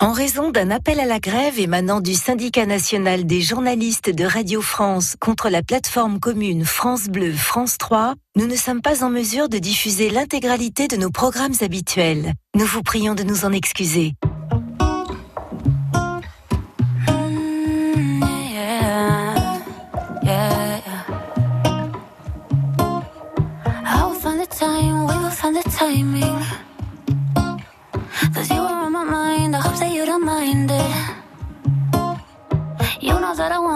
En raison d'un appel à la grève émanant du syndicat national des journalistes de Radio France contre la plateforme commune France Bleu France 3, nous ne sommes pas en mesure de diffuser l'intégralité de nos programmes habituels. Nous vous prions de nous en excuser. mind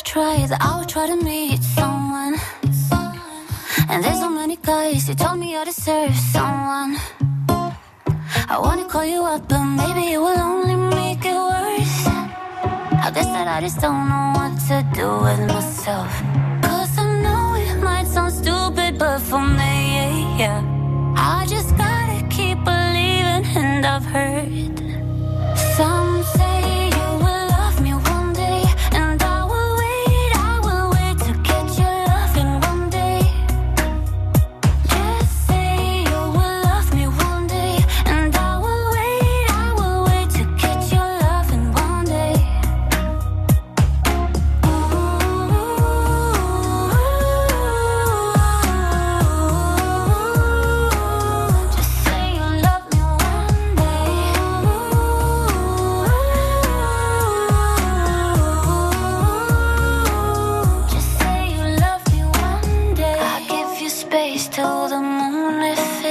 try is I'll try to meet someone. And there's so many guys who told me I deserve someone. I wanna call you up, but maybe it will only make it worse. I guess that I just don't know what to do with myself.